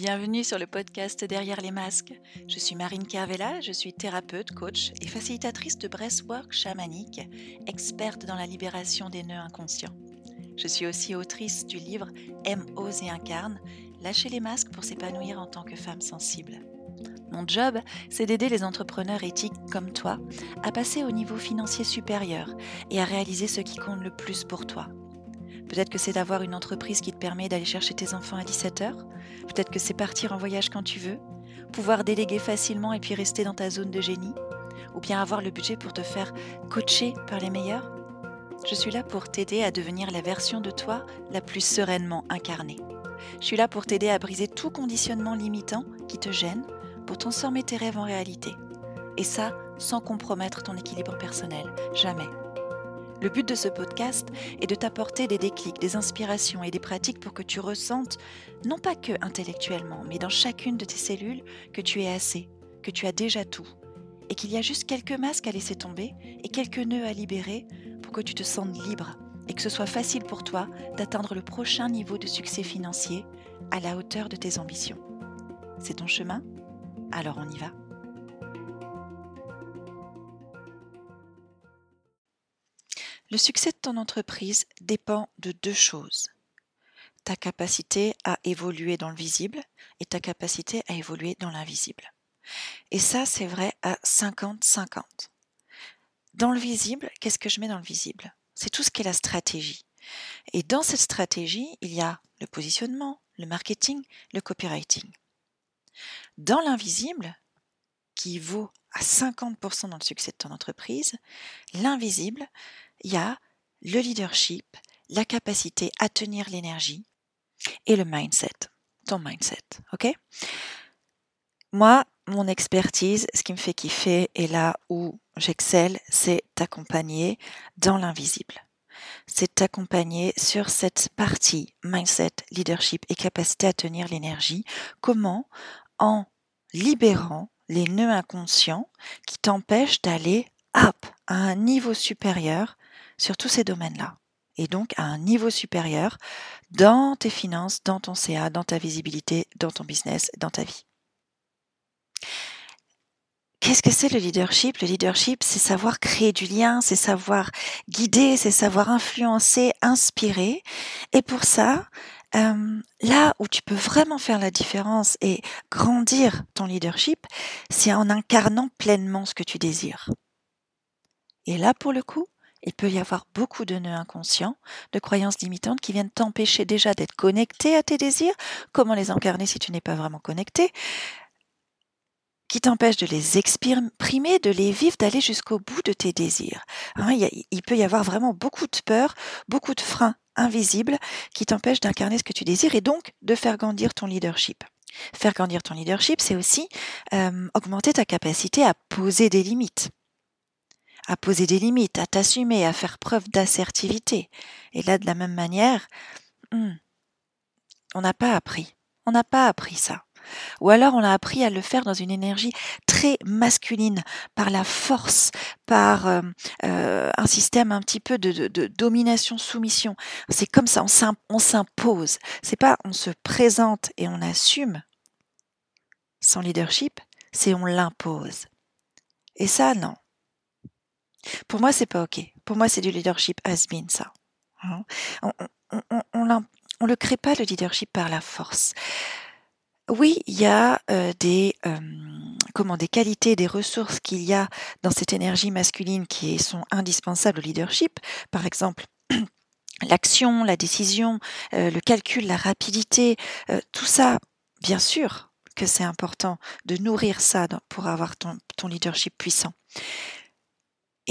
Bienvenue sur le podcast Derrière les masques. Je suis Marine Carvella, je suis thérapeute, coach et facilitatrice de breathwork chamanique, experte dans la libération des nœuds inconscients. Je suis aussi autrice du livre M, ose et incarne, Lâcher les masques pour s'épanouir en tant que femme sensible. Mon job, c'est d'aider les entrepreneurs éthiques comme toi à passer au niveau financier supérieur et à réaliser ce qui compte le plus pour toi. Peut-être que c'est d'avoir une entreprise qui te permet d'aller chercher tes enfants à 17h. Peut-être que c'est partir en voyage quand tu veux. Pouvoir déléguer facilement et puis rester dans ta zone de génie. Ou bien avoir le budget pour te faire coacher par les meilleurs. Je suis là pour t'aider à devenir la version de toi la plus sereinement incarnée. Je suis là pour t'aider à briser tout conditionnement limitant qui te gêne pour transformer tes rêves en réalité. Et ça, sans compromettre ton équilibre personnel. Jamais. Le but de ce podcast est de t'apporter des déclics, des inspirations et des pratiques pour que tu ressentes, non pas que intellectuellement, mais dans chacune de tes cellules, que tu es assez, que tu as déjà tout, et qu'il y a juste quelques masques à laisser tomber et quelques nœuds à libérer pour que tu te sentes libre et que ce soit facile pour toi d'atteindre le prochain niveau de succès financier à la hauteur de tes ambitions. C'est ton chemin? Alors on y va Le succès de ton entreprise dépend de deux choses. Ta capacité à évoluer dans le visible et ta capacité à évoluer dans l'invisible. Et ça, c'est vrai à 50-50. Dans le visible, qu'est-ce que je mets dans le visible? C'est tout ce qui est la stratégie. Et dans cette stratégie, il y a le positionnement, le marketing, le copywriting. Dans l'invisible, qui vaut à 50% dans le succès de ton entreprise, l'invisible, il y a le leadership, la capacité à tenir l'énergie et le mindset, ton mindset, ok? Moi, mon expertise, ce qui me fait kiffer et là où j'excelle, c'est t'accompagner dans l'invisible. C'est t'accompagner sur cette partie mindset, leadership et capacité à tenir l'énergie. Comment? En libérant les nœuds inconscients qui t'empêchent d'aller up à un niveau supérieur sur tous ces domaines-là. Et donc à un niveau supérieur dans tes finances, dans ton CA, dans ta visibilité, dans ton business, dans ta vie. Qu'est-ce que c'est le leadership? Le leadership, c'est savoir créer du lien, c'est savoir guider, c'est savoir influencer, inspirer. Et pour ça, euh, là où tu peux vraiment faire la différence et grandir ton leadership, c'est en incarnant pleinement ce que tu désires. Et là, pour le coup, il peut y avoir beaucoup de nœuds inconscients, de croyances limitantes qui viennent t'empêcher déjà d'être connecté à tes désirs. Comment les incarner si tu n'es pas vraiment connecté? Qui t'empêchent de les exprimer, de les vivre, d'aller jusqu'au bout de tes désirs. Hein, il, peut y avoir vraiment beaucoup de peur, beaucoup de freins invisibles qui t'empêchent d'incarner ce que tu désires et donc de faire grandir ton leadership. Faire grandir ton leadership, c'est aussi euh, augmenter ta capacité à poser des limites à poser des limites, à t'assumer, à faire preuve d'assertivité. Et là, de la même manière, hmm, on n'a pas appris. On n'a pas appris ça. Ou alors on a appris à le faire dans une énergie très masculine, par la force, par euh, euh, un système un petit peu de, domination-soumission. C'est comme ça, on s'impose. C'est pas on se présente et on assume son leadership, c'est on l'impose. Et ça, non. Pour moi, c'est pas OK. Pour moi, c'est du leadership has-been, ça. Hein? On, on, le crée pas, le leadership, par la force. Oui, il y a euh, des, euh, comment, des qualités, des ressources qu'il y a dans cette énergie masculine qui sont indispensables au leadership. Par exemple, l'action, la décision, euh, le calcul, la rapidité, tout ça, bien sûr que c'est important de nourrir ça pour avoir ton leadership puissant.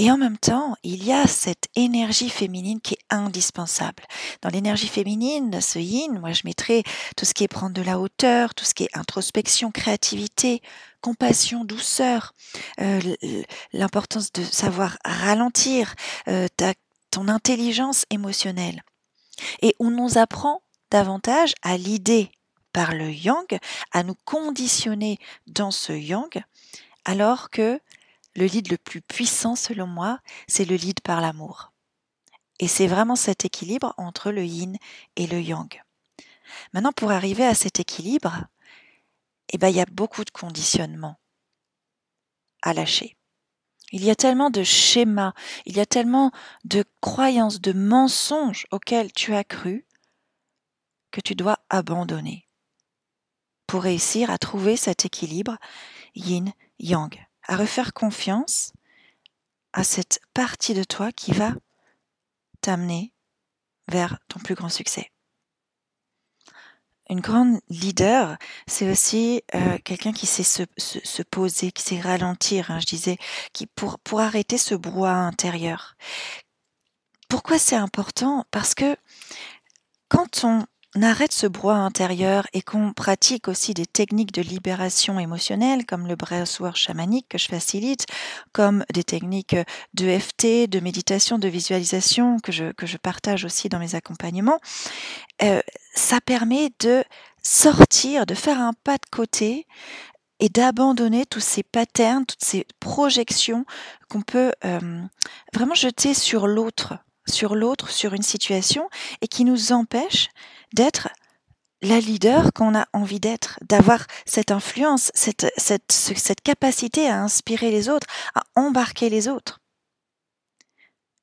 Et en même temps, il y a cette énergie féminine qui est indispensable. Dans l'énergie féminine, ce yin, moi je mettrais tout ce qui est prendre de la hauteur, tout ce qui est introspection, créativité, compassion, douceur, euh, l'importance de savoir ralentir euh, ton intelligence émotionnelle. Et on nous apprend davantage à l'idée par le yang, à nous conditionner dans ce yang, alors que le lead le plus puissant selon moi, c'est le lead par l'amour. Et c'est vraiment cet équilibre entre le yin et le yang. Maintenant, pour arriver à cet équilibre, eh ben, il y a beaucoup de conditionnements à lâcher. Il y a tellement de schémas, il y a tellement de croyances, de mensonges auxquels tu as cru que tu dois abandonner pour réussir à trouver cet équilibre yin-yang, à refaire confiance à cette partie de toi qui va t'amener vers ton plus grand succès. Une grande leader, c'est aussi euh, quelqu'un qui sait se, se, poser, qui sait ralentir, hein, je disais, qui pour, pour arrêter ce brouhaha intérieur. Pourquoi c'est important? Parce que quand on on arrête ce brouhaha intérieur et qu'on pratique aussi des techniques de libération émotionnelle comme le breathwork chamanique que je facilite, comme des techniques de FT, de méditation, de visualisation que je, que je partage aussi dans mes accompagnements, euh, ça permet de sortir, de faire un pas de côté et d'abandonner tous ces patterns, toutes ces projections qu'on peut euh, vraiment jeter sur l'autre sur l'autre, sur une situation, et qui nous empêche d'être la leader qu'on a envie d'être, d'avoir cette influence, cette, capacité à inspirer les autres, à embarquer les autres.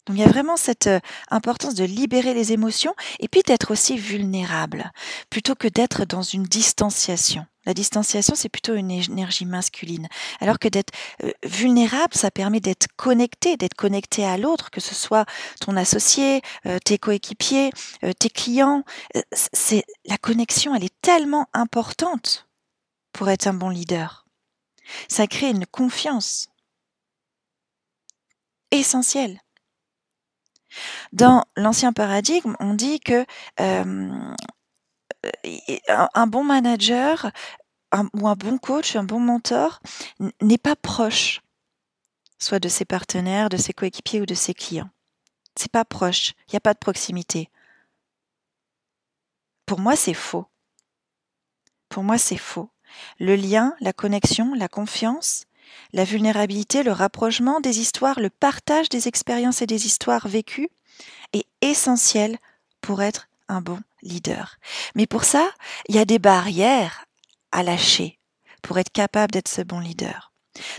Donc il y a vraiment cette euh, importance de libérer les émotions et puis d'être aussi vulnérable, plutôt que d'être dans une distanciation. La distanciation, c'est plutôt une énergie masculine. Alors que d'être euh, vulnérable, ça permet d'être connecté, d'être connecté à l'autre, que ce soit ton associé, euh, tes coéquipiers, tes clients. La connexion, elle est tellement importante pour être un bon leader. Ça crée une confiance essentielle. Dans l'ancien paradigme, on dit que euh, un bon manager ou un bon coach, un bon mentor n'est pas proche, soit de ses partenaires, de ses coéquipiers ou de ses clients. C'est pas proche, il n'y a pas de proximité. Pour moi, c'est faux. Pour moi, c'est faux. Le lien, la connexion, la confiance, la vulnérabilité, le rapprochement des histoires, le partage des expériences et des histoires vécues est essentiel pour être un bon leader. Mais pour ça, il y a des barrières à lâcher pour être capable d'être ce bon leader.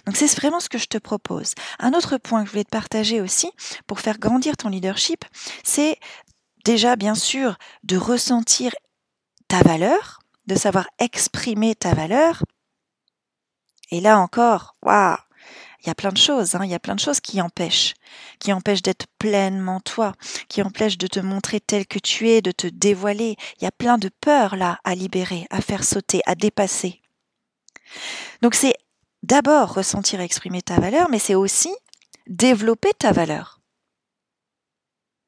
Donc c'est vraiment ce que je te propose. Un autre point que je voulais te partager aussi pour faire grandir ton leadership, c'est déjà bien sûr de ressentir ta valeur, de savoir exprimer ta valeur, et là encore, waouh, il y a plein de choses, hein, il y a plein de choses qui empêchent, qui empêchent d'être pleinement toi, qui empêchent de te montrer tel que tu es, de te dévoiler. Il y a plein de peurs là à libérer, à faire sauter, à dépasser. Donc c'est d'abord ressentir et exprimer ta valeur, mais c'est aussi développer ta valeur.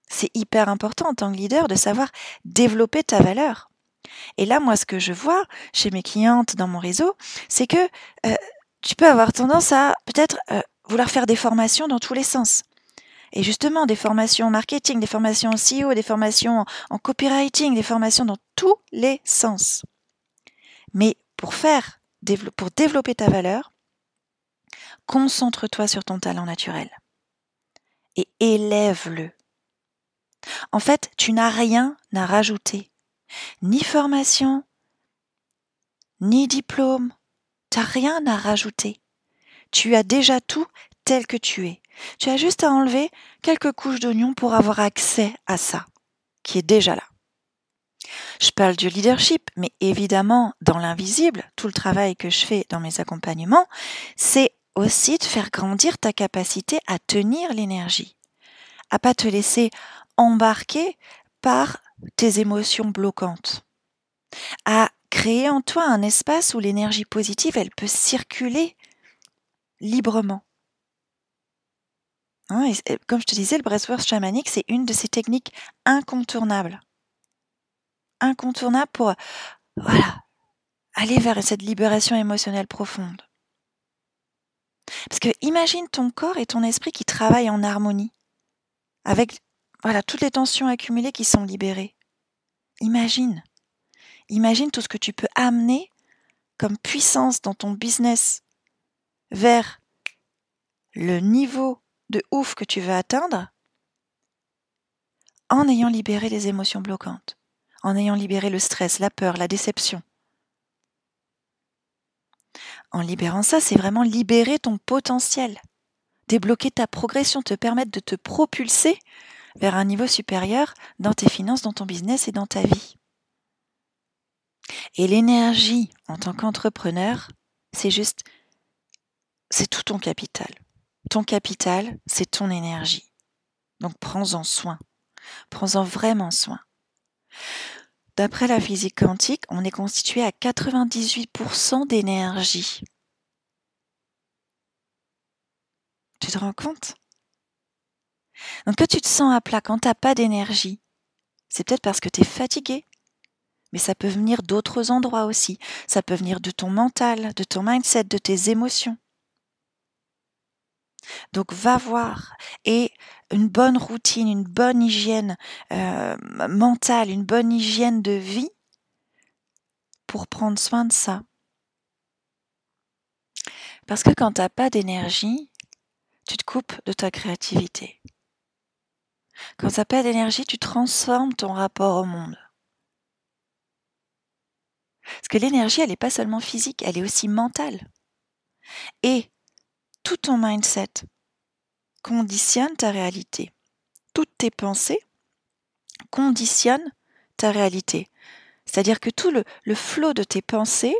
C'est hyper important en tant que leader de savoir développer ta valeur. Et là, moi, ce que je vois chez mes clientes dans mon réseau, c'est que euh, tu peux avoir tendance à peut-être euh, vouloir faire des formations dans tous les sens. Et justement, des formations en marketing, des formations en CEO, des formations en copywriting, des formations dans tous les sens. Mais pour faire, pour développer ta valeur, concentre-toi sur ton talent naturel et élève-le. En fait, tu n'as rien à rajouter ni formation, ni diplôme. T'as rien à rajouter. Tu as déjà tout tel que tu es. Tu as juste à enlever quelques couches d'oignon pour avoir accès à ça, qui est déjà là. Je parle du leadership, mais évidemment, dans l'invisible, tout le travail que je fais dans mes accompagnements, c'est aussi de faire grandir ta capacité à tenir l'énergie, à pas te laisser embarquer par tes émotions bloquantes, à créer en toi un espace où l'énergie positive, elle peut circuler librement. Hein, comme je te disais, le breathwork chamanique, c'est une de ces techniques incontournables. Incontournables pour, voilà, aller vers cette libération émotionnelle profonde. Parce que imagine ton corps et ton esprit qui travaillent en harmonie, avec voilà toutes les tensions accumulées qui sont libérées. Imagine. Imagine tout ce que tu peux amener comme puissance dans ton business vers le niveau de ouf que tu veux atteindre en ayant libéré les émotions bloquantes, en ayant libéré le stress, la peur, la déception. En libérant ça, c'est vraiment libérer ton potentiel, débloquer ta progression, te permettre de te propulser vers un niveau supérieur dans tes finances, dans ton business et dans ta vie. Et l'énergie en tant qu'entrepreneur, c'est juste, c'est tout ton capital. Ton capital, c'est ton énergie. Donc prends-en soin. Prends-en vraiment soin. D'après la physique quantique, on est constitué à 98% d'énergie. Tu te rends compte? Donc quand tu te sens à plat, quand tu n'as pas d'énergie, c'est peut-être parce que tu es fatigué. Mais ça peut venir d'autres endroits aussi. Ça peut venir de ton mental, de ton mindset, de tes émotions. Donc va voir. Et une bonne routine, une bonne hygiène euh, mentale, une bonne hygiène de vie pour prendre soin de ça. Parce que quand tu n'as pas d'énergie, tu te coupes de ta créativité. Quand tu n'as pas d'énergie, tu transformes ton rapport au monde. Parce que l'énergie, elle n'est pas seulement physique, elle est aussi mentale. Et tout ton mindset conditionne ta réalité. Toutes tes pensées conditionnent ta réalité. C'est-à-dire que tout le, le flot de tes pensées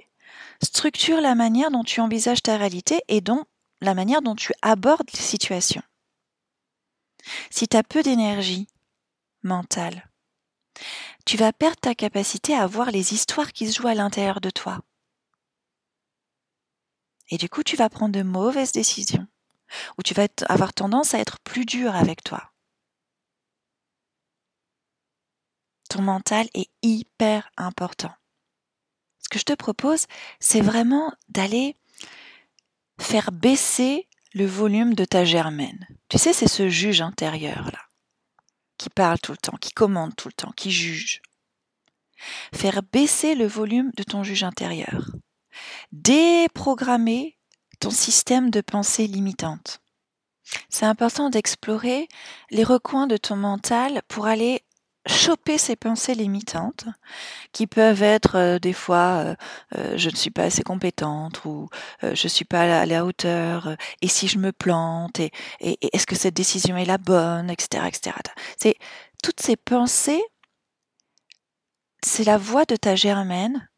structure la manière dont tu envisages ta réalité et donc la manière dont tu abordes les situations. Si tu as peu d'énergie mentale, tu vas perdre ta capacité à voir les histoires qui se jouent à l'intérieur de toi. Et du coup, tu vas prendre de mauvaises décisions, ou tu vas avoir tendance à être plus dur avec toi. Ton mental est hyper important. Ce que je te propose, c'est vraiment d'aller faire baisser le volume de ta germaine. Tu sais, c'est ce juge intérieur là qui parle tout le temps, qui commande tout le temps, qui juge. Faire baisser le volume de ton juge intérieur. Déprogrammer ton système de pensée limitante. C'est important d'explorer les recoins de ton mental pour aller choper ces pensées limitantes qui peuvent être euh, des fois euh, euh, je ne suis pas assez compétente ou je ne suis pas à la, hauteur et si je me plante et, est-ce que cette décision est la bonne etc etc c'est toutes ces pensées c'est la voix de ta germaine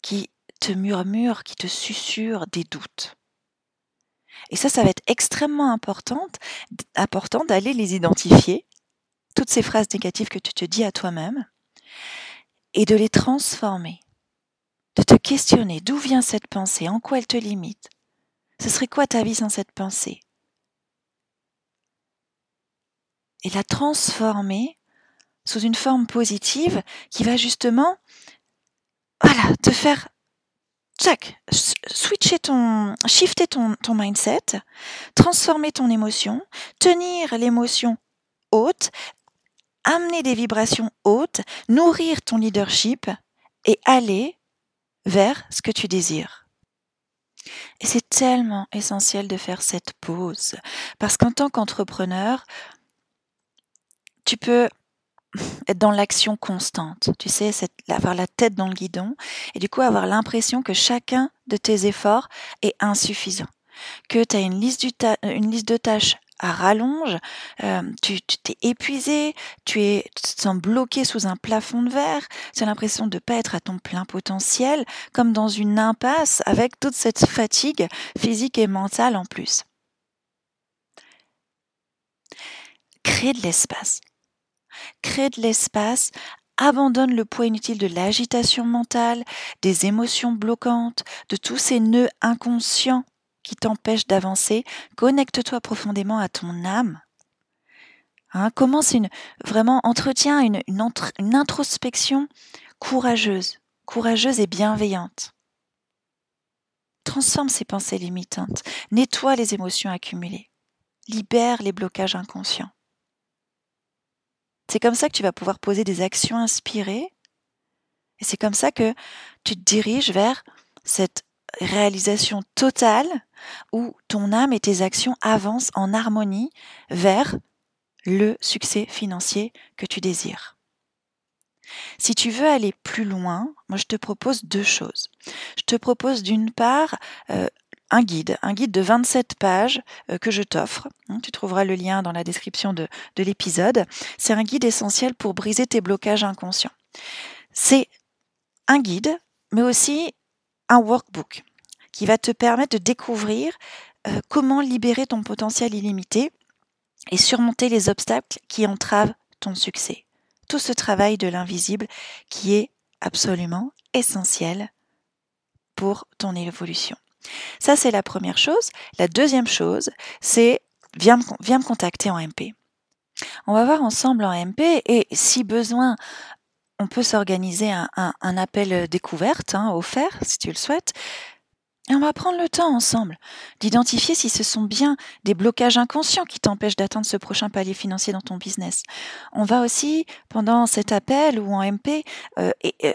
qui te murmure qui te susurre des doutes. Et ça ça va être extrêmement important important d'aller les identifier toutes ces phrases négatives que tu te dis à toi-même et de les transformer, de te questionner d'où vient cette pensée, en quoi elle te limite. Ce serait quoi ta vie sans cette pensée? Et la transformer sous une forme positive qui va justement voilà, te faire tchac, switcher ton, shifter ton, ton mindset, transformer ton émotion, tenir l'émotion haute, amener des vibrations hautes, nourrir ton leadership et aller vers ce que tu désires. Et c'est tellement essentiel de faire cette pause, parce qu'en tant qu'entrepreneur, tu peux être dans l'action constante, tu sais, avoir la tête dans le guidon, et du coup avoir l'impression que chacun de tes efforts est insuffisant, que tu as une liste, liste de tâches à rallonge, euh, tu t'es épuisé, tu, es, tu te sens bloqué sous un plafond de verre, tu as l'impression de ne pas être à ton plein potentiel, comme dans une impasse avec toute cette fatigue physique et mentale en plus. Crée de l'espace. Crée de l'espace abandonne le poids inutile de l'agitation mentale, des émotions bloquantes, de tous ces nœuds inconscients qui t'empêche d'avancer, connecte-toi profondément à ton âme. Hein, commence une vraiment entretiens une, une introspection courageuse, courageuse et bienveillante. Transforme ces pensées limitantes, nettoie les émotions accumulées, libère les blocages inconscients. C'est comme ça que tu vas pouvoir poser des actions inspirées et c'est comme ça que tu te diriges vers cette réalisation totale où ton âme et tes actions avancent en harmonie vers le succès financier que tu désires. Si tu veux aller plus loin, moi je te propose deux choses. Je te propose d'une part euh, un guide, un guide de 27 pages euh, que je t'offre. Hein, tu trouveras le lien dans la description de, de l'épisode. C'est un guide essentiel pour briser tes blocages inconscients. C'est un guide, mais aussi workbook qui va te permettre de découvrir euh, comment libérer ton potentiel illimité et surmonter les obstacles qui entravent ton succès. Tout ce travail de l'invisible qui est absolument essentiel pour ton évolution. Ça, c'est la première chose. La deuxième chose, c'est viens me contacter en MP. On va voir ensemble en MP et si besoin, on peut s'organiser un, appel découverte hein, offert si tu le souhaites. Et on va prendre le temps ensemble d'identifier si ce sont bien des blocages inconscients qui t'empêchent d'atteindre ce prochain palier financier dans ton business. On va aussi, pendant cet appel ou en MP, euh, euh,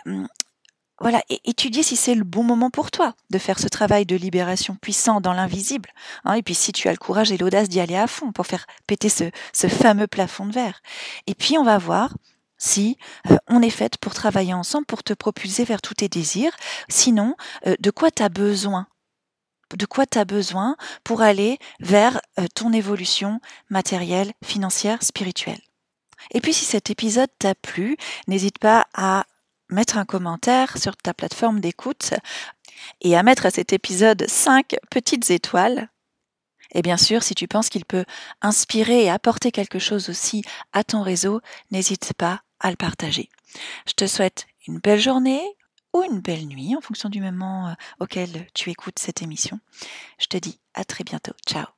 voilà, étudier si c'est le bon moment pour toi de faire ce travail de libération puissant dans l'invisible. Hein, et puis si tu as le courage et l'audace d'y aller à fond pour faire péter ce fameux plafond de verre. Et puis on va voir si euh, on est faite pour travailler ensemble, pour te propulser vers tous tes désirs. Sinon, euh, de quoi tu as besoin? De quoi tu as besoin pour aller vers euh, ton évolution matérielle, financière, spirituelle? Et puis si cet épisode t'a plu, n'hésite pas à mettre un commentaire sur ta plateforme d'écoute et à mettre à cet épisode 5 petites étoiles. Et bien sûr, si tu penses qu'il peut inspirer et apporter quelque chose aussi à ton réseau, n'hésite pas à le partager. Je te souhaite une belle journée ou une belle nuit en fonction du moment euh, auquel tu écoutes cette émission. Je te dis à très bientôt. Ciao